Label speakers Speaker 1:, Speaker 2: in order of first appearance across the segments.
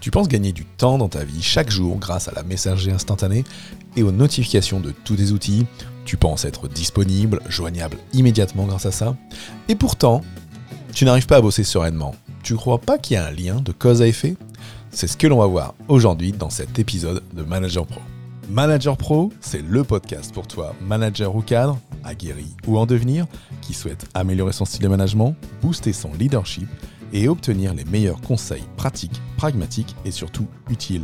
Speaker 1: Tu penses gagner du temps dans ta vie chaque jour grâce à la messagerie instantanée et aux notifications de tous tes outils. Tu penses être disponible, joignable immédiatement grâce à ça. Et pourtant, tu n'arrives pas à bosser sereinement. Tu crois pas qu'il y a un lien de cause à effet? C'est ce que l'on va voir aujourd'hui dans cet épisode de Manager Pro. Manager Pro, c'est le podcast pour toi, manager ou cadre, aguerri ou en devenir, qui souhaite améliorer son style de management, booster son leadership et obtenir les meilleurs conseils pratiques, pragmatiques et surtout utiles.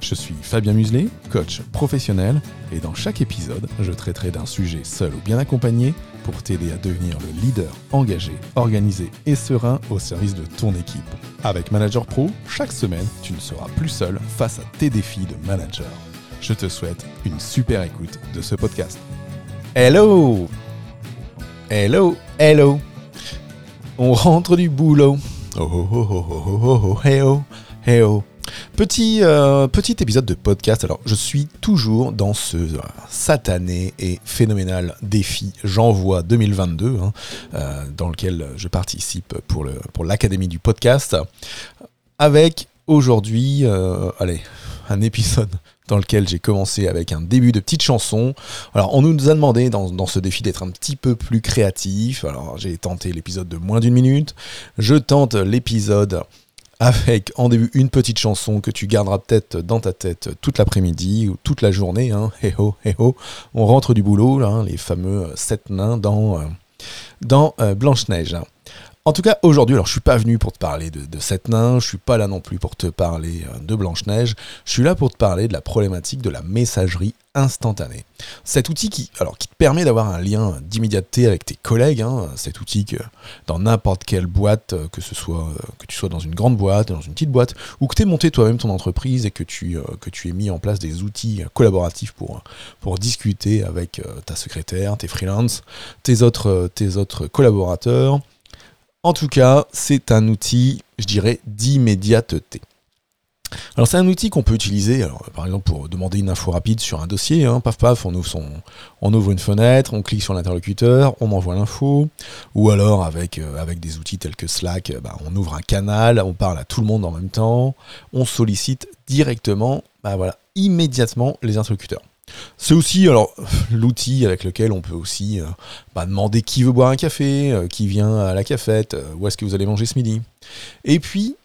Speaker 1: Je suis Fabien Muselet, coach professionnel, et dans chaque épisode, je traiterai d'un sujet seul ou bien accompagné pour t'aider à devenir le leader engagé, organisé et serein au service de ton équipe. Avec Manager Pro, chaque semaine, tu ne seras plus seul face à tes défis de manager. Je te souhaite une super écoute de ce podcast. Hello Hello Hello On rentre du boulot. Hey hey. Petit, petit épisode de podcast. Alors, je suis toujours dans ce euh, satané et phénoménal défi J'envoie 2022, hein, euh, dans lequel je participe pour, pour l'Académie du podcast, avec aujourd'hui, euh, allez, un épisode dans lequel j'ai commencé avec un début de petite chanson. Alors, on nous a demandé dans, dans ce défi d'être un petit peu plus créatif. Alors, j'ai tenté l'épisode de moins d'une minute. Je tente l'épisode avec en début une petite chanson que tu garderas peut-être dans ta tête toute l'après-midi ou toute la journée. Hein. Ho, hey ho. On rentre du boulot, hein, les fameux sept nains dans, euh, dans euh, Blanche-Neige. En tout cas, aujourd'hui, alors je suis pas venu pour te parler de, sept nains, je suis pas là non plus pour te parler euh, de Blanche-Neige, je suis là pour te parler de la problématique de la messagerie instantanée. Cet outil qui, alors, qui te permet d'avoir un lien d'immédiateté avec tes collègues, hein, cet outil que dans n'importe quelle boîte, euh, que ce soit euh, que tu sois dans une grande boîte, dans une petite boîte, ou que tu aies monté toi-même ton entreprise et que tu, aies mis en place des outils collaboratifs pour, discuter avec ta secrétaire, tes freelances, tes autres collaborateurs. En tout cas, c'est un outil, je dirais, d'immédiateté. Alors c'est un outil qu'on peut utiliser, par exemple pour demander une info rapide sur un dossier, hein, paf paf, on ouvre, une fenêtre, on clique sur l'interlocuteur, on m'envoie l'info, ou alors avec, euh, des outils tels que Slack, euh, bah, on ouvre un canal, on parle à tout le monde en même temps, on sollicite directement, bah, voilà, immédiatement les interlocuteurs. C'est aussi alors l'outil avec lequel on peut aussi euh, bah, demander qui veut boire un café, euh, qui vient à la cafette, euh, où est-ce que vous allez manger ce midi. Et puis,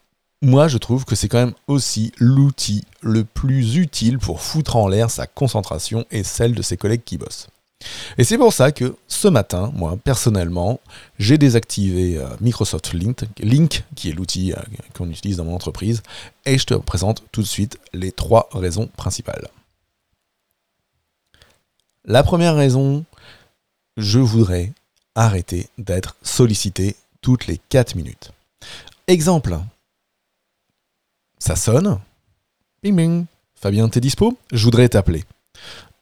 Speaker 1: moi je trouve que c'est quand même aussi l'outil le plus utile pour foutre en l'air sa concentration et celle de ses collègues qui bossent. Et c'est pour ça que ce matin, moi personnellement, j'ai désactivé Microsoft Link, qui est l'outil qu'on utilise dans mon entreprise, et je te présente tout de suite les trois raisons principales. La première raison, je voudrais arrêter d'être sollicité toutes les 4 minutes. Exemple, ça sonne, bing bing, Fabien, t'es dispo? Je voudrais t'appeler.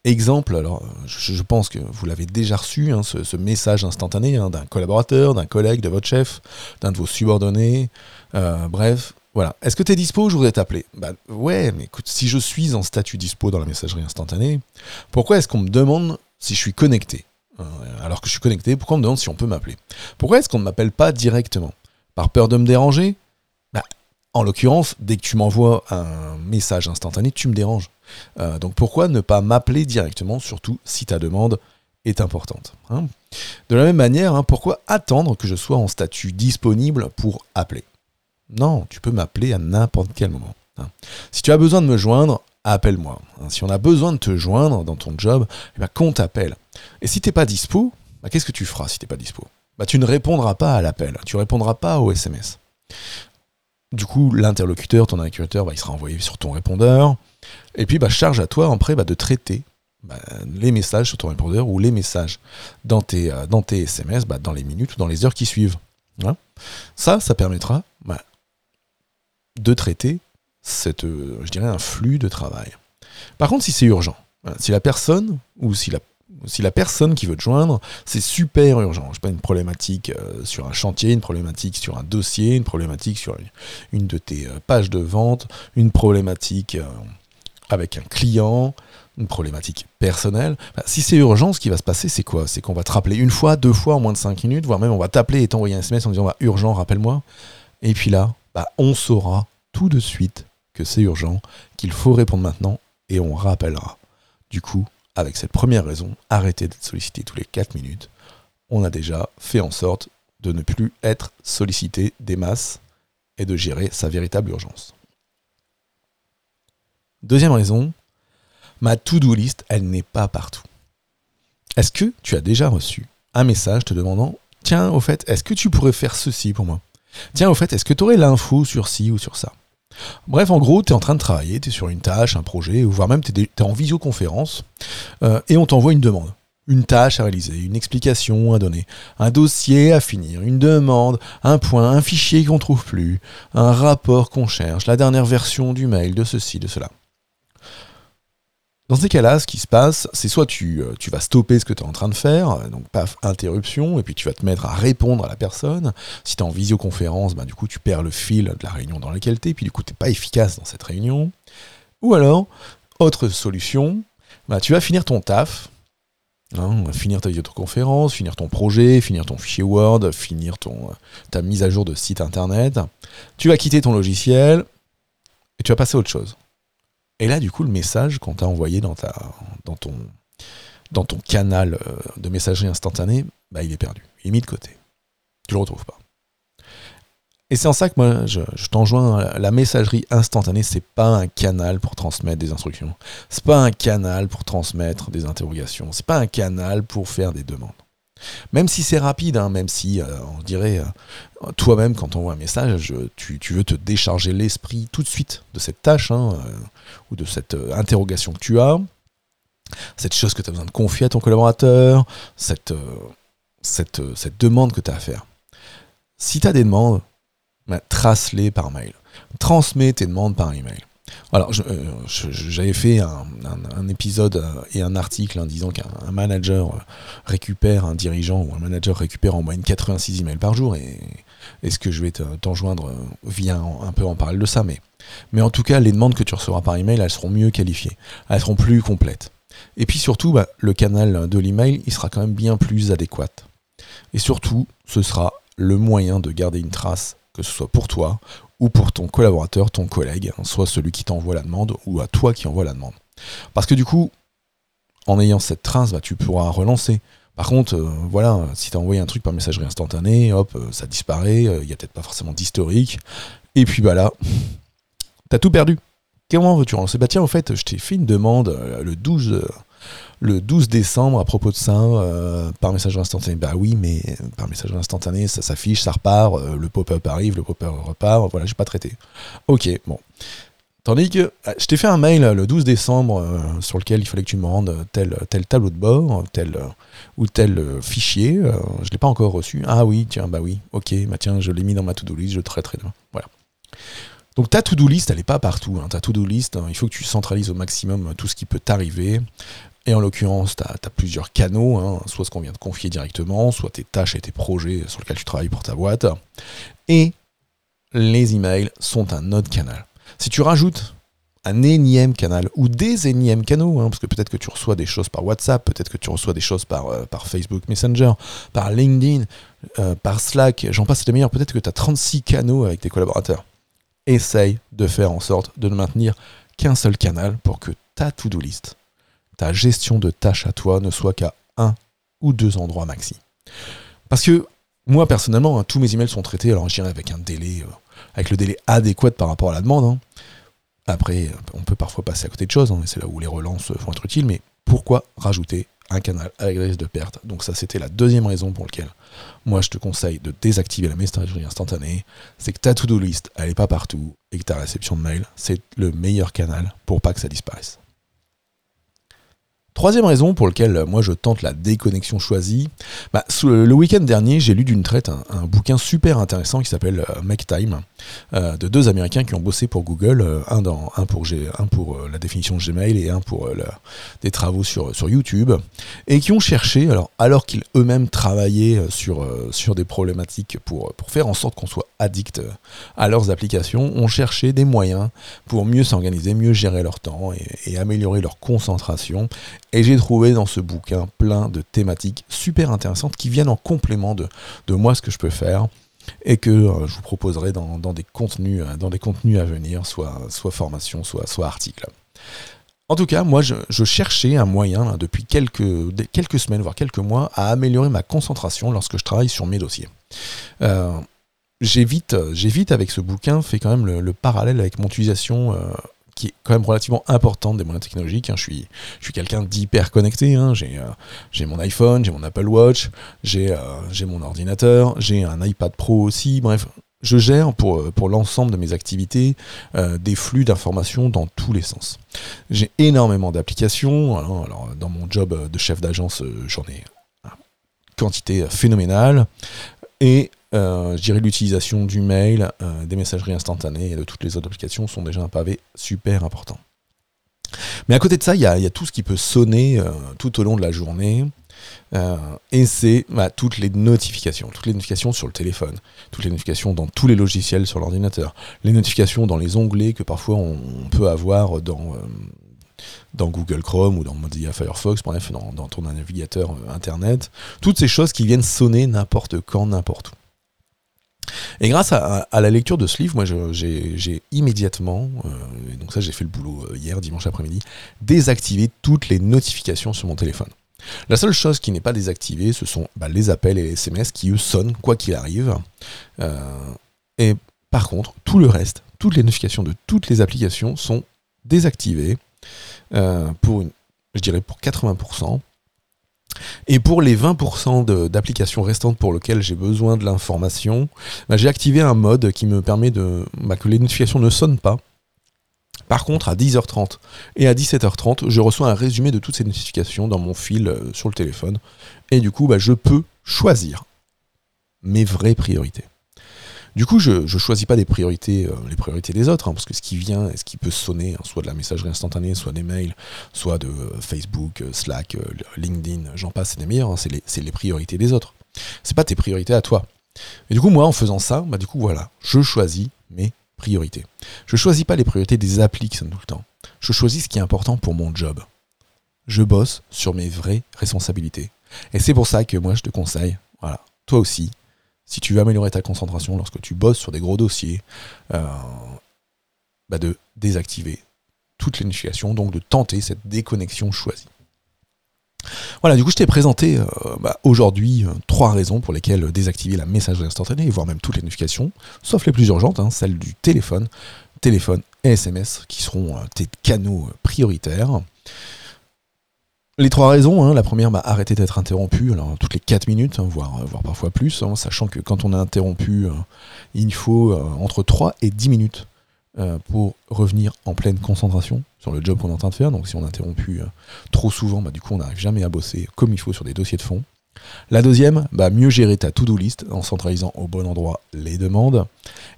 Speaker 1: Exemple, alors je, pense que vous l'avez déjà reçu, hein, ce, ce message instantané hein, d'un collaborateur, d'un collègue, de votre chef, d'un de vos subordonnés, euh, bref, voilà. Est-ce que tu es dispo? Je voudrais t'appeler. Bah ouais, mais écoute, si je suis en statut dispo dans la messagerie instantanée, pourquoi est-ce qu'on me demande si je suis connecté? Euh, Alors que je suis connecté, pourquoi on me demande si on peut m'appeler? Pourquoi est-ce qu'on ne m'appelle pas directement? Par peur de me déranger? Bah, En l'occurrence, dès que tu m'envoies un message instantané, tu me déranges. Euh, donc pourquoi ne pas m'appeler directement, surtout si ta demande est importante hein? De la même manière, hein, pourquoi attendre que je sois en statut disponible pour appeler? Non, tu peux m'appeler à n'importe quel moment. hein. Si tu as besoin de me joindre, appelle-moi. hein. Si on a besoin de te joindre dans ton job, eh ben, qu'on t'appelle. Et si t'es pas dispo, bah, qu'est-ce que tu feras si t'es pas dispo? Bah, Tu ne répondras pas à l'appel, tu répondras pas au SMS. Du coup, l'interlocuteur, ton interlocuteur, bah, il sera envoyé sur ton répondeur. Et puis, bah, charge à toi après bah, de traiter les messages sur ton répondeur ou les messages dans tes, euh, SMS bah, dans les minutes ou dans les heures qui suivent. Hein ça, ça permettra de traiter cette, euh, je dirais, un flux de travail. Par contre, si c'est urgent, si la personne ou si la, si la personne qui veut te joindre, c'est super urgent, je pas, une problématique euh, sur un chantier, une problématique sur un dossier, une problématique sur une, de tes euh, pages de vente, une problématique avec un client, une problématique personnelle. Bah, si c'est urgent, ce qui va se passer, c'est quoi? C'est qu'on va te rappeler une fois, deux fois en moins de cinq minutes, voire même on va t'appeler et t'envoyer un SMS en disant bah, urgent, rappelle-moi. Et puis là, bah, on saura tout de suite que c'est urgent, qu'il faut répondre maintenant et on rappellera. Du coup, avec cette première raison, arrêter d'être sollicité tous les 4 minutes, on a déjà fait en sorte de ne plus être sollicité des masses et de gérer sa véritable urgence. Deuxième raison, ma to-do list, elle n'est pas partout. Est-ce que tu as déjà reçu un message te demandant Tiens, au fait, est-ce que tu pourrais faire ceci pour moi? Tiens, au fait, est-ce que tu aurais l'info sur ci ou sur ça? Bref, en gros, tu es en train de travailler, tu es sur une tâche, un projet, ou voire même tu es, en visioconférence, euh, et on t'envoie une demande. Une tâche à réaliser, une explication à donner, un dossier à finir, une demande, un point, un fichier qu'on trouve plus, un rapport qu'on cherche, la dernière version du mail, de ceci, de cela. Dans ces cas-là, ce qui se passe, c'est soit tu, euh, tu, vas stopper ce que tu es en train de faire, euh, donc paf, interruption, et puis tu vas te mettre à répondre à la personne. Si tu es en visioconférence, bah, du coup tu perds le fil de la réunion dans laquelle tu es, puis du coup tu n'es pas efficace dans cette réunion. Ou alors, autre solution, bah, tu vas finir ton taf, hein, finir ta visioconférence, finir ton projet, finir ton fichier Word, finir ton, euh, ta mise à jour de site internet. Tu vas quitter ton logiciel et tu vas passer à autre chose. Et là, du coup, le message qu'on t'a envoyé dans, ton, canal euh, de messagerie instantanée, bah, il est perdu. Il est mis de côté. Tu le retrouves pas. Et c'est en ça que moi, je, je t'enjoins, la messagerie instantanée, c'est pas un canal pour transmettre des instructions. C'est pas un canal pour transmettre des interrogations. C'est pas un canal pour faire des demandes. Même si c'est rapide, hein, même si, euh, on dirait, euh, toi-même, quand on voit un message, tu, veux te décharger l'esprit tout de suite de cette tâche, hein, euh, ou de cette interrogation que tu as, cette chose que tu as besoin de confier à ton collaborateur, cette, demande que tu as à faire. Si tu as des demandes, bah, trace-les par mail. Transmets tes demandes par email. Alors, euh, j'avais fait un, épisode euh, et un article en disant qu'un manager euh, récupère, un dirigeant ou un manager récupère en moyenne 86 emails par jour. Et, est-ce que je vais t'en joindre vient un peu en parler de ça. Mais, mais en tout cas, les demandes que tu recevras par email, elles seront mieux qualifiées. Elles seront plus complètes. Et puis surtout, bah, le canal de l'email, il sera quand même bien plus adéquat. Et surtout, ce sera le moyen de garder une trace, que ce soit pour toi ou pour ton collaborateur, ton collègue, hein, soit celui qui t'envoie la demande ou à toi qui envoie la demande. Parce que du coup, en ayant cette trace, bah, tu pourras relancer. Par contre, euh, voilà, si tu as envoyé un truc par messagerie instantanée, hop, euh, ça disparaît, euh, il n'y a peut-être pas forcément d'historique. Et puis bah là, t'as tout perdu. Comment veux-tu relancer? Bah tiens, en fait, je t'ai fait une demande le 12 le 12 décembre à propos de ça euh, par message instantané. Bah oui, mais par message instantané, ça s'affiche, ça repart, euh, le pop-up arrive, le pop-up repart, voilà, j'ai pas traité. Ok, bon. Tandis que euh, je t'ai fait un mail le 12 décembre sur lequel il fallait que tu me rendes tel, tel tableau de bord, tel ou tel fichier. je l'ai pas encore reçu. Ah oui, tiens, bah oui, ok, bah tiens, je l'ai mis dans ma to-do list, je traiterai demain. Voilà. Donc ta to-do list, elle n'est pas partout. Hein. Ta to-do list, hein, il faut que tu centralises au maximum tout ce qui peut t'arriver. Et en l'occurrence, tu as, plusieurs canaux, hein. soit ce qu'on vient de confier directement, soit tes tâches et tes projets sur lesquels tu travailles pour ta boîte. Et les emails sont un autre canal. Si tu rajoutes un énième canal ou des énièmes canaux, parce que peut-être que tu reçois des choses par WhatsApp, peut-être que tu reçois des choses par, euh, Facebook Messenger, par LinkedIn, euh, par Slack, j'en passe les meilleurs, peut-être que tu as 36 canaux avec tes collaborateurs essaye de faire en sorte de ne maintenir qu'un seul canal pour que ta to-do list, ta gestion de tâches à toi ne soit qu'à un ou deux endroits maxi. Parce que moi personnellement, hein, tous mes emails sont traités, alors je dirais avec un délai, euh, avec le délai adéquat par rapport à la demande. Hein. Après, on peut parfois passer à côté de choses, hein, c'est là où les relances vont être utiles, mais pourquoi rajouter un canal avec risque de perte. Donc ça, c'était la deuxième raison pour laquelle moi, je te conseille de désactiver la messagerie instantanée. C'est que ta to-do list, elle n'est pas partout et que ta réception de mail, c'est le meilleur canal pour pas que ça disparaisse. Troisième raison pour laquelle euh, moi je tente la déconnexion choisie, bah, le week-end dernier j'ai lu d'une traite un, bouquin super intéressant qui s'appelle euh, Make Time euh, de deux Américains qui ont bossé pour Google, un, pour, la définition de Gmail et un pour des travaux sur, YouTube, et qui ont cherché, alors, alors qu'ils eux-mêmes travaillaient sur, sur des problématiques pour, pour faire en sorte qu'on soit addict à leurs applications, ont cherché des moyens pour mieux s'organiser, mieux gérer leur temps et améliorer leur concentration et j'ai trouvé dans ce bouquin plein de thématiques super intéressantes qui viennent en complément de, de moi ce que je peux faire et que euh, je vous proposerai dans, des contenus, euh, dans des contenus à venir, soit, soit formation, soit, soit articles. En tout cas, moi, je, cherchais un moyen, depuis quelques, quelques semaines, voire quelques mois, à améliorer ma concentration lorsque je travaille sur mes dossiers. Euh, j'évite, j'évite avec ce bouquin, fait quand même le, parallèle avec mon utilisation qui est quand même relativement importante des moyens technologiques. Hein. Je suis, je suis quelqu'un d'hyper connecté. Hein. J'ai, euh, j'ai mon iPhone, j'ai mon Apple Watch, j'ai, euh, j'ai mon ordinateur, j'ai un iPad Pro aussi. Bref, je gère pour, euh, l'ensemble de mes activités des flux d'informations dans tous les sens. J'ai énormément d'applications. Hein. Dans mon job de chef d'agence, j'en ai une quantité phénoménale. Et euh, je dirais l'utilisation du mail, euh, des messageries instantanées et de toutes les autres applications sont déjà un pavé super important. Mais à côté de ça, il y, a, tout ce qui peut sonner euh, tout au long de la journée. et c'est bah, toutes les notifications, toutes les notifications sur le téléphone, toutes les notifications dans tous les logiciels sur l'ordinateur, les notifications dans les onglets que parfois on, peut avoir dans, Google Chrome ou dans Mozilla Firefox, bref, dans, dans ton navigateur Internet, toutes ces choses qui viennent sonner n'importe quand, n'importe où. Et grâce à, la lecture de ce livre, moi j'ai immédiatement, euh, donc ça j'ai fait le boulot euh, hier, dimanche après-midi, désactivé toutes les notifications sur mon téléphone. La seule chose qui n'est pas désactivée, ce sont bah, les appels et les SMS qui eux sonnent quoi qu'il arrive. Euh, et par contre, tout le reste, toutes les notifications de toutes les applications sont désactivées pour je dirais pour 80%. Et pour les 20% d'applications restantes pour lesquelles j'ai besoin de l'information, bah, j'ai activé un mode qui me permet de, bah, que les notifications ne sonnent pas. Par contre, à 10h30 et à 17h30, je reçois un résumé de toutes ces notifications dans mon fil euh, sur le téléphone. Et du coup, bah, je peux choisir mes vraies priorités. Du coup, je ne choisis pas priorités, euh, les priorités des autres, hein, parce que ce qui vient, ce qui peut sonner, hein, soit de la messagerie instantanée, soit des mails, soit de euh, Facebook, euh, Slack, LinkedIn, j'en passe, c'est des meilleurs, hein, c'est les, priorités des autres. C'est pas tes priorités à toi. Et du coup, moi, en faisant ça, bah, du coup, voilà, je choisis mes priorités. Je choisis pas les priorités des applis tout le temps. Je choisis ce qui est important pour mon job. Je bosse sur mes vraies responsabilités. Et c'est pour ça que moi, je te conseille, voilà, toi aussi, si tu veux améliorer ta concentration lorsque tu bosses sur des gros dossiers, euh, bah de désactiver toutes les notifications, donc de tenter cette déconnexion choisie. Voilà, du coup, je t'ai présenté euh, bah, aujourd'hui euh, trois raisons pour lesquelles désactiver la messagerie instantanée, voire même toutes les notifications, sauf les plus urgentes, hein, celles du téléphone, téléphone et SMS, qui seront tes canaux prioritaires. Les trois raisons, hein, la première, bah, arrêter d'être interrompu, alors toutes les 4 minutes, hein, voire, voire parfois plus, hein, sachant que quand on est interrompu, euh, il faut euh, entre 3 et 10 minutes euh, pour revenir en pleine concentration sur le job qu'on est en train de faire. Donc si on est interrompu trop souvent, bah, du coup on n'arrive jamais à bosser comme il faut sur des dossiers de fond. La deuxième, bah, mieux gérer ta to-do list en centralisant au bon endroit les demandes.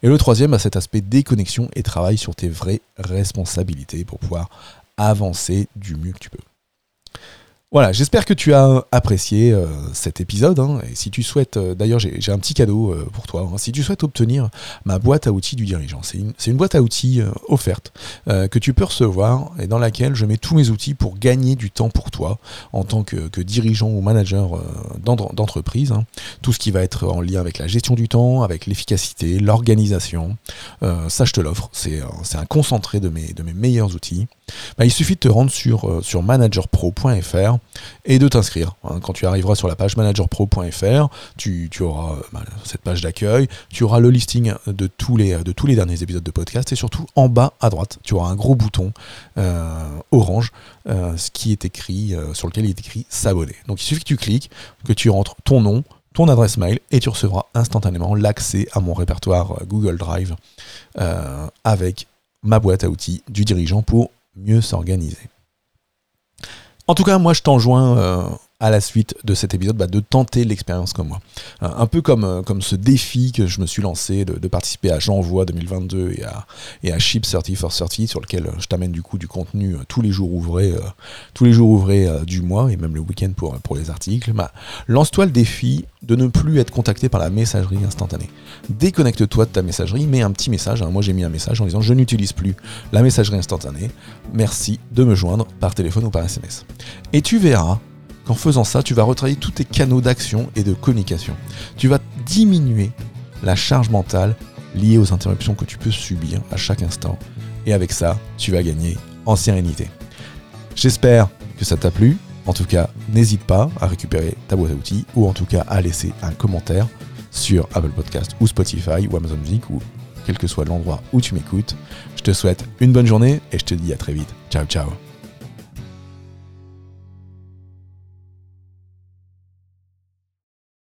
Speaker 1: Et le troisième, cet aspect déconnexion et travail sur tes vraies responsabilités pour pouvoir avancer du mieux que tu peux. Voilà, j'espère que tu as apprécié euh, cet épisode. Hein. et si tu souhaites, euh, d'ailleurs, j'ai un petit cadeau euh, pour toi. Hein. si tu souhaites obtenir ma boîte à outils du dirigeant, c'est une, boîte à outils offerte que tu peux recevoir et dans laquelle je mets tous mes outils pour gagner du temps pour toi en tant que, dirigeant ou manager d'entreprise. Hein. tout ce qui va être en lien avec la gestion du temps, avec l'efficacité, l'organisation. ça, je te l'offre. C'est un concentré de mes, meilleurs outils. Bah, il suffit de te rendre sur managerpro.fr et de t'inscrire. Hein. Quand tu arriveras sur la page managerpro.fr, tu, auras euh, bah, cette page d'accueil, tu auras le listing de tous, les, derniers épisodes de podcast et surtout en bas à droite, tu auras un gros bouton euh, orange euh, qui est écrit, sur lequel il est écrit s'abonner. Donc il suffit que tu cliques, que tu rentres ton nom, ton adresse mail et tu recevras instantanément l'accès à mon répertoire Google Drive avec ma boîte à outils du dirigeant pour mieux s'organiser. En tout cas, moi, je t'enjoins euh, à la suite de cet épisode bah, de tenter l'expérience comme moi. Un peu comme, euh, comme ce défi que je me suis lancé de, participer à J'envoie 2022 et à, et à Ship 30 for 30 sur lequel je t'amène du coup du contenu euh, tous les jours ouvrés, tous les jours ouvrés du mois et même le week-end pour, pour les articles. Bah, lance-toi le défi de ne plus être contacté par la messagerie instantanée. Déconnecte-toi de ta messagerie, mets un petit message. Hein. moi j'ai mis un message en disant je n'utilise plus la messagerie instantanée. Merci de me joindre par téléphone ou par SMS. Et tu verras qu'en faisant ça, tu vas retravailler tous tes canaux d'action et de communication. Tu vas diminuer la charge mentale liée aux interruptions que tu peux subir à chaque instant. Et avec ça, tu vas gagner en sérénité. J'espère que ça t'a plu. En tout cas, n'hésite pas à récupérer ta boîte à outils ou en tout cas à laisser un commentaire sur Apple Podcast ou Spotify ou Amazon Music ou quel que soit l'endroit où tu m'écoutes. Je te souhaite une bonne journée et je te dis à très vite. Ciao ciao